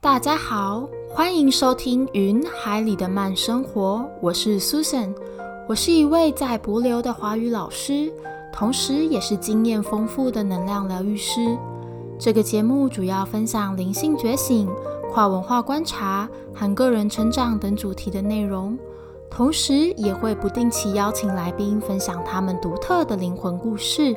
大家好，欢迎收听《云海里的慢生活》，我是 Susan，我是一位在博流的华语老师，同时也是经验丰富的能量疗愈师。这个节目主要分享灵性觉醒、跨文化观察和个人成长等主题的内容，同时也会不定期邀请来宾分享他们独特的灵魂故事。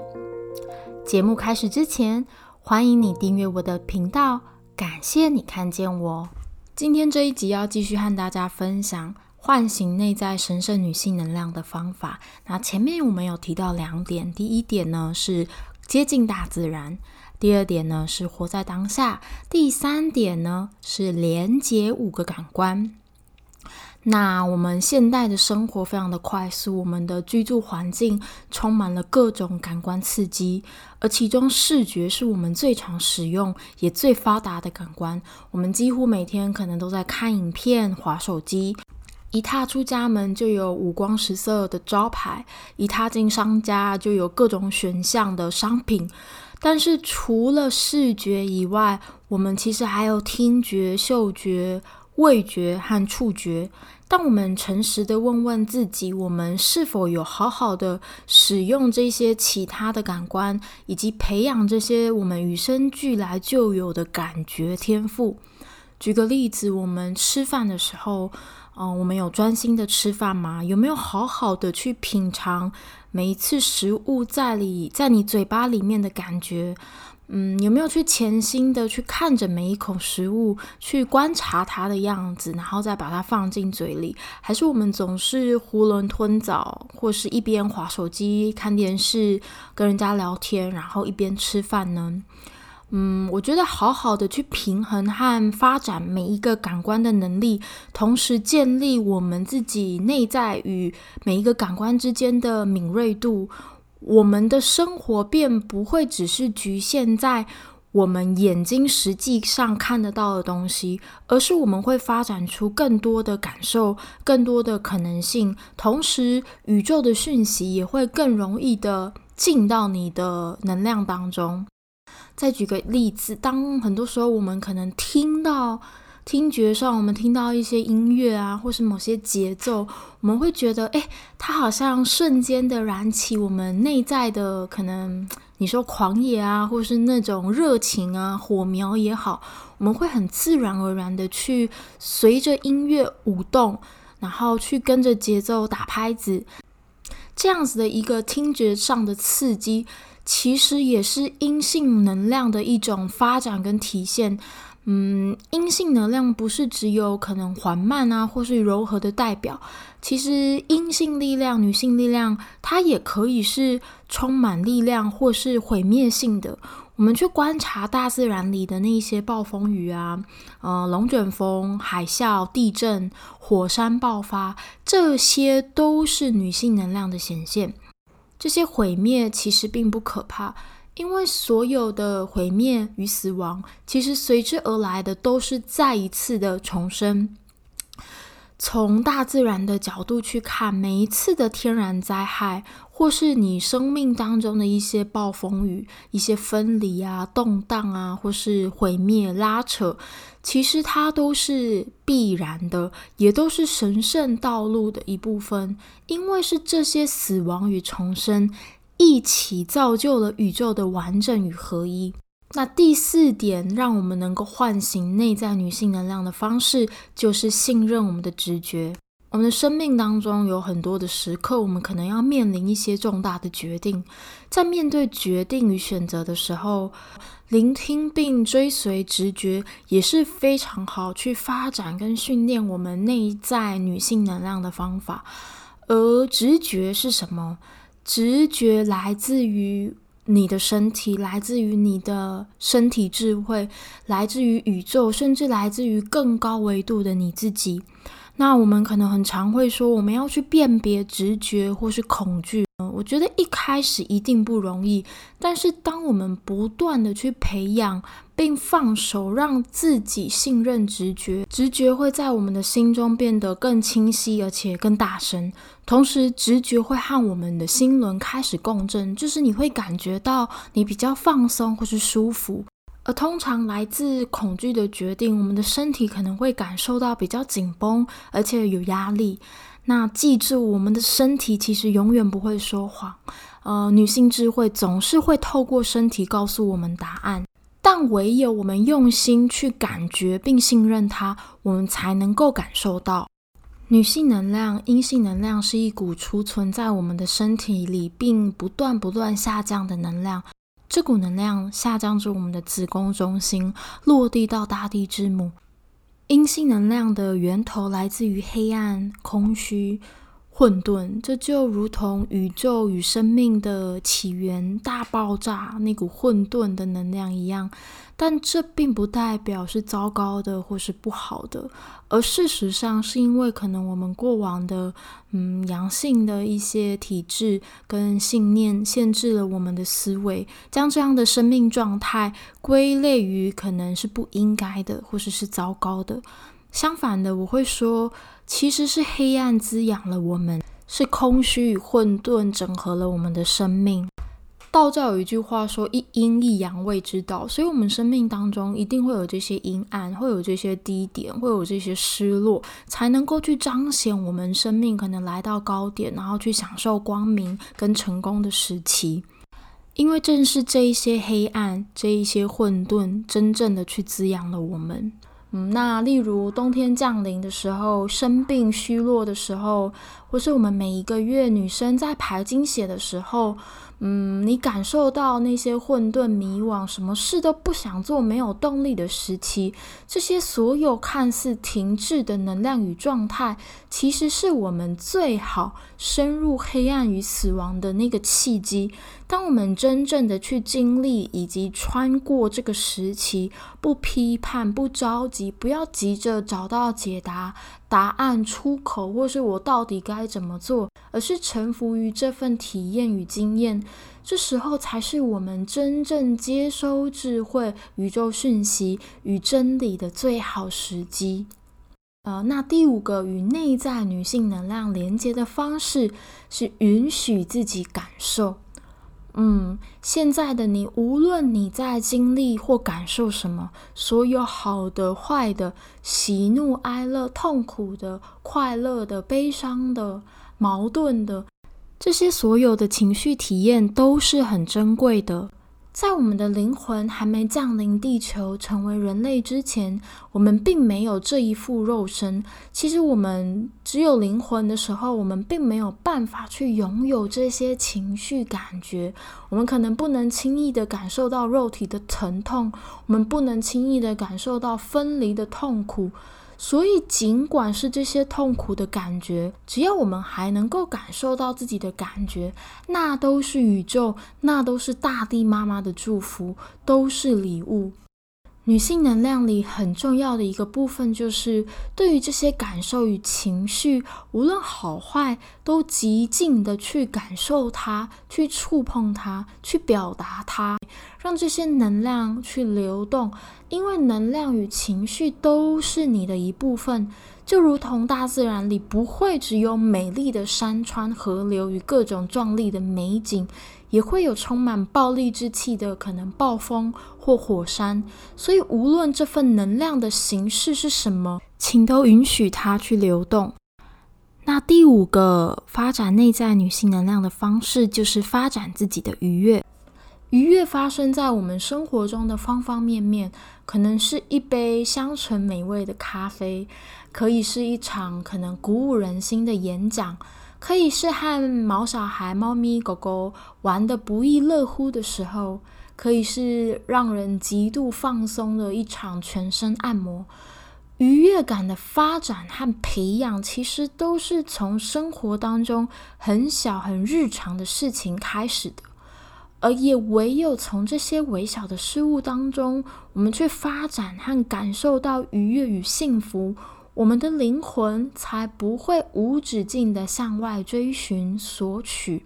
节目开始之前，欢迎你订阅我的频道。感谢你看见我。今天这一集要继续和大家分享唤醒内在神圣女性能量的方法。那前面我们有提到两点，第一点呢是接近大自然，第二点呢是活在当下，第三点呢是连接五个感官。那我们现代的生活非常的快速，我们的居住环境充满了各种感官刺激，而其中视觉是我们最常使用也最发达的感官。我们几乎每天可能都在看影片、划手机，一踏出家门就有五光十色的招牌，一踏进商家就有各种选项的商品。但是除了视觉以外，我们其实还有听觉、嗅觉。味觉和触觉，当我们诚实的问问自己，我们是否有好好的使用这些其他的感官，以及培养这些我们与生俱来就有的感觉天赋？举个例子，我们吃饭的时候，嗯，我们有专心的吃饭吗？有没有好好的去品尝每一次食物在里在你嘴巴里面的感觉？嗯，有没有去潜心的去看着每一口食物，去观察它的样子，然后再把它放进嘴里？还是我们总是囫囵吞枣，或是一边划手机、看电视、跟人家聊天，然后一边吃饭呢？嗯，我觉得好好的去平衡和发展每一个感官的能力，同时建立我们自己内在与每一个感官之间的敏锐度。我们的生活便不会只是局限在我们眼睛实际上看得到的东西，而是我们会发展出更多的感受、更多的可能性。同时，宇宙的讯息也会更容易的进到你的能量当中。再举个例子，当很多时候我们可能听到。听觉上，我们听到一些音乐啊，或是某些节奏，我们会觉得，哎，它好像瞬间的燃起我们内在的可能，你说狂野啊，或是那种热情啊，火苗也好，我们会很自然而然的去随着音乐舞动，然后去跟着节奏打拍子，这样子的一个听觉上的刺激，其实也是阴性能量的一种发展跟体现。嗯，阴性能量不是只有可能缓慢啊，或是柔和的代表。其实阴性力量、女性力量，它也可以是充满力量，或是毁灭性的。我们去观察大自然里的那些暴风雨啊，呃，龙卷风、海啸、地震、火山爆发，这些都是女性能量的显现。这些毁灭其实并不可怕。因为所有的毁灭与死亡，其实随之而来的都是再一次的重生。从大自然的角度去看，每一次的天然灾害，或是你生命当中的一些暴风雨、一些分离啊、动荡啊，或是毁灭、拉扯，其实它都是必然的，也都是神圣道路的一部分。因为是这些死亡与重生。一起造就了宇宙的完整与合一。那第四点，让我们能够唤醒内在女性能量的方式，就是信任我们的直觉。我们的生命当中有很多的时刻，我们可能要面临一些重大的决定。在面对决定与选择的时候，聆听并追随直觉，也是非常好去发展跟训练我们内在女性能量的方法。而直觉是什么？直觉来自于你的身体，来自于你的身体智慧，来自于宇宙，甚至来自于更高维度的你自己。那我们可能很常会说，我们要去辨别直觉或是恐惧。我觉得一开始一定不容易，但是当我们不断的去培养并放手，让自己信任直觉，直觉会在我们的心中变得更清晰，而且更大声。同时，直觉会和我们的心轮开始共振，就是你会感觉到你比较放松或是舒服。而通常来自恐惧的决定，我们的身体可能会感受到比较紧绷，而且有压力。那记住，我们的身体其实永远不会说谎。呃，女性智慧总是会透过身体告诉我们答案，但唯有我们用心去感觉并信任它，我们才能够感受到。女性能量、阴性能量是一股储存在我们的身体里，并不断不断下降的能量。这股能量下降至我们的子宫中心，落地到大地之母。阴性能量的源头来自于黑暗、空虚、混沌，这就如同宇宙与生命的起源大爆炸那股混沌的能量一样。但这并不代表是糟糕的或是不好的，而事实上是因为可能我们过往的嗯阳性的一些体质跟信念限制了我们的思维，将这样的生命状态归类于可能是不应该的或者是糟糕的。相反的，我会说，其实是黑暗滋养了我们，是空虚与混沌整合了我们的生命。道教有一句话说：“一阴一阳谓之道。”所以，我们生命当中一定会有这些阴暗，会有这些低点，会有这些失落，才能够去彰显我们生命可能来到高点，然后去享受光明跟成功的时期。因为正是这一些黑暗，这一些混沌，真正的去滋养了我们。嗯，那例如冬天降临的时候，生病虚弱的时候，或是我们每一个月女生在排经血的时候。嗯，你感受到那些混沌、迷惘，什么事都不想做、没有动力的时期，这些所有看似停滞的能量与状态，其实是我们最好深入黑暗与死亡的那个契机。当我们真正的去经历以及穿过这个时期，不批判、不着急，不要急着找到解答。答案出口，或是我到底该怎么做，而是臣服于这份体验与经验，这时候才是我们真正接收智慧、宇宙讯息与真理的最好时机。呃，那第五个与内在女性能量连接的方式，是允许自己感受。嗯，现在的你，无论你在经历或感受什么，所有好的、坏的、喜怒哀乐、痛苦的、快乐的、悲伤的、矛盾的，这些所有的情绪体验都是很珍贵的。在我们的灵魂还没降临地球成为人类之前，我们并没有这一副肉身。其实，我们只有灵魂的时候，我们并没有办法去拥有这些情绪感觉。我们可能不能轻易的感受到肉体的疼痛，我们不能轻易的感受到分离的痛苦。所以，尽管是这些痛苦的感觉，只要我们还能够感受到自己的感觉，那都是宇宙，那都是大地妈妈的祝福，都是礼物。女性能量里很重要的一个部分，就是对于这些感受与情绪，无论好坏，都极尽的去感受它，去触碰它，去表达它，让这些能量去流动。因为能量与情绪都是你的一部分，就如同大自然里不会只有美丽的山川、河流与各种壮丽的美景。也会有充满暴力之气的可能暴风或火山，所以无论这份能量的形式是什么，请都允许它去流动。那第五个发展内在女性能量的方式，就是发展自己的愉悦。愉悦发生在我们生活中的方方面面，可能是一杯香醇美味的咖啡，可以是一场可能鼓舞人心的演讲。可以是和毛小孩、猫咪、狗狗玩的不亦乐乎的时候，可以是让人极度放松的一场全身按摩。愉悦感的发展和培养，其实都是从生活当中很小、很日常的事情开始的，而也唯有从这些微小的事物当中，我们去发展和感受到愉悦与幸福。我们的灵魂才不会无止境的向外追寻索取，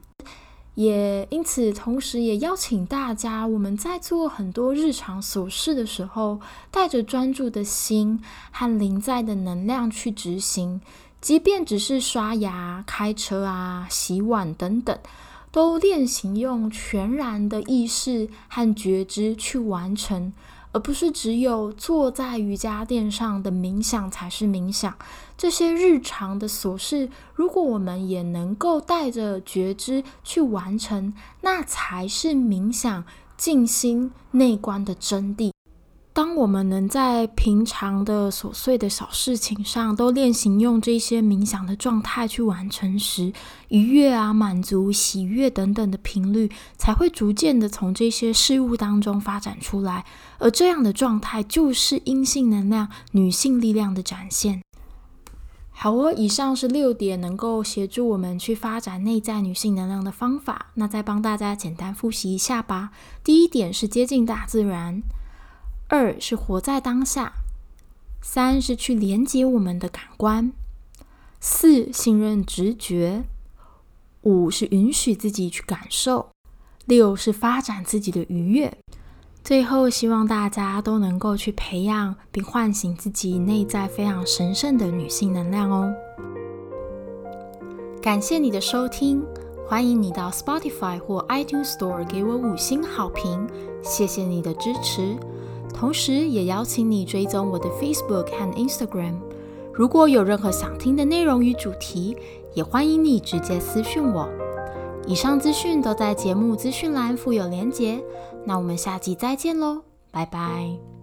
也因此，同时也邀请大家，我们在做很多日常琐事的时候，带着专注的心和灵在的能量去执行，即便只是刷牙、开车啊、洗碗等等，都练习用全然的意识和觉知去完成。而不是只有坐在瑜伽垫上的冥想才是冥想。这些日常的琐事，如果我们也能够带着觉知去完成，那才是冥想静心内观的真谛。当我们能在平常的琐碎的小事情上都练习用这些冥想的状态去完成时，愉悦啊、满足、喜悦等等的频率才会逐渐的从这些事物当中发展出来。而这样的状态就是阴性能量、女性力量的展现。好哦，以上是六点能够协助我们去发展内在女性能量的方法。那再帮大家简单复习一下吧。第一点是接近大自然。二是活在当下，三是去连接我们的感官，四信任直觉，五是允许自己去感受，六是发展自己的愉悦。最后，希望大家都能够去培养并唤醒自己内在非常神圣的女性能量哦。感谢你的收听，欢迎你到 Spotify 或 iTunes Store 给我五星好评，谢谢你的支持。同时，也邀请你追踪我的 Facebook 和 Instagram。如果有任何想听的内容与主题，也欢迎你直接私讯我。以上资讯都在节目资讯栏附有连结。那我们下集再见喽，拜拜。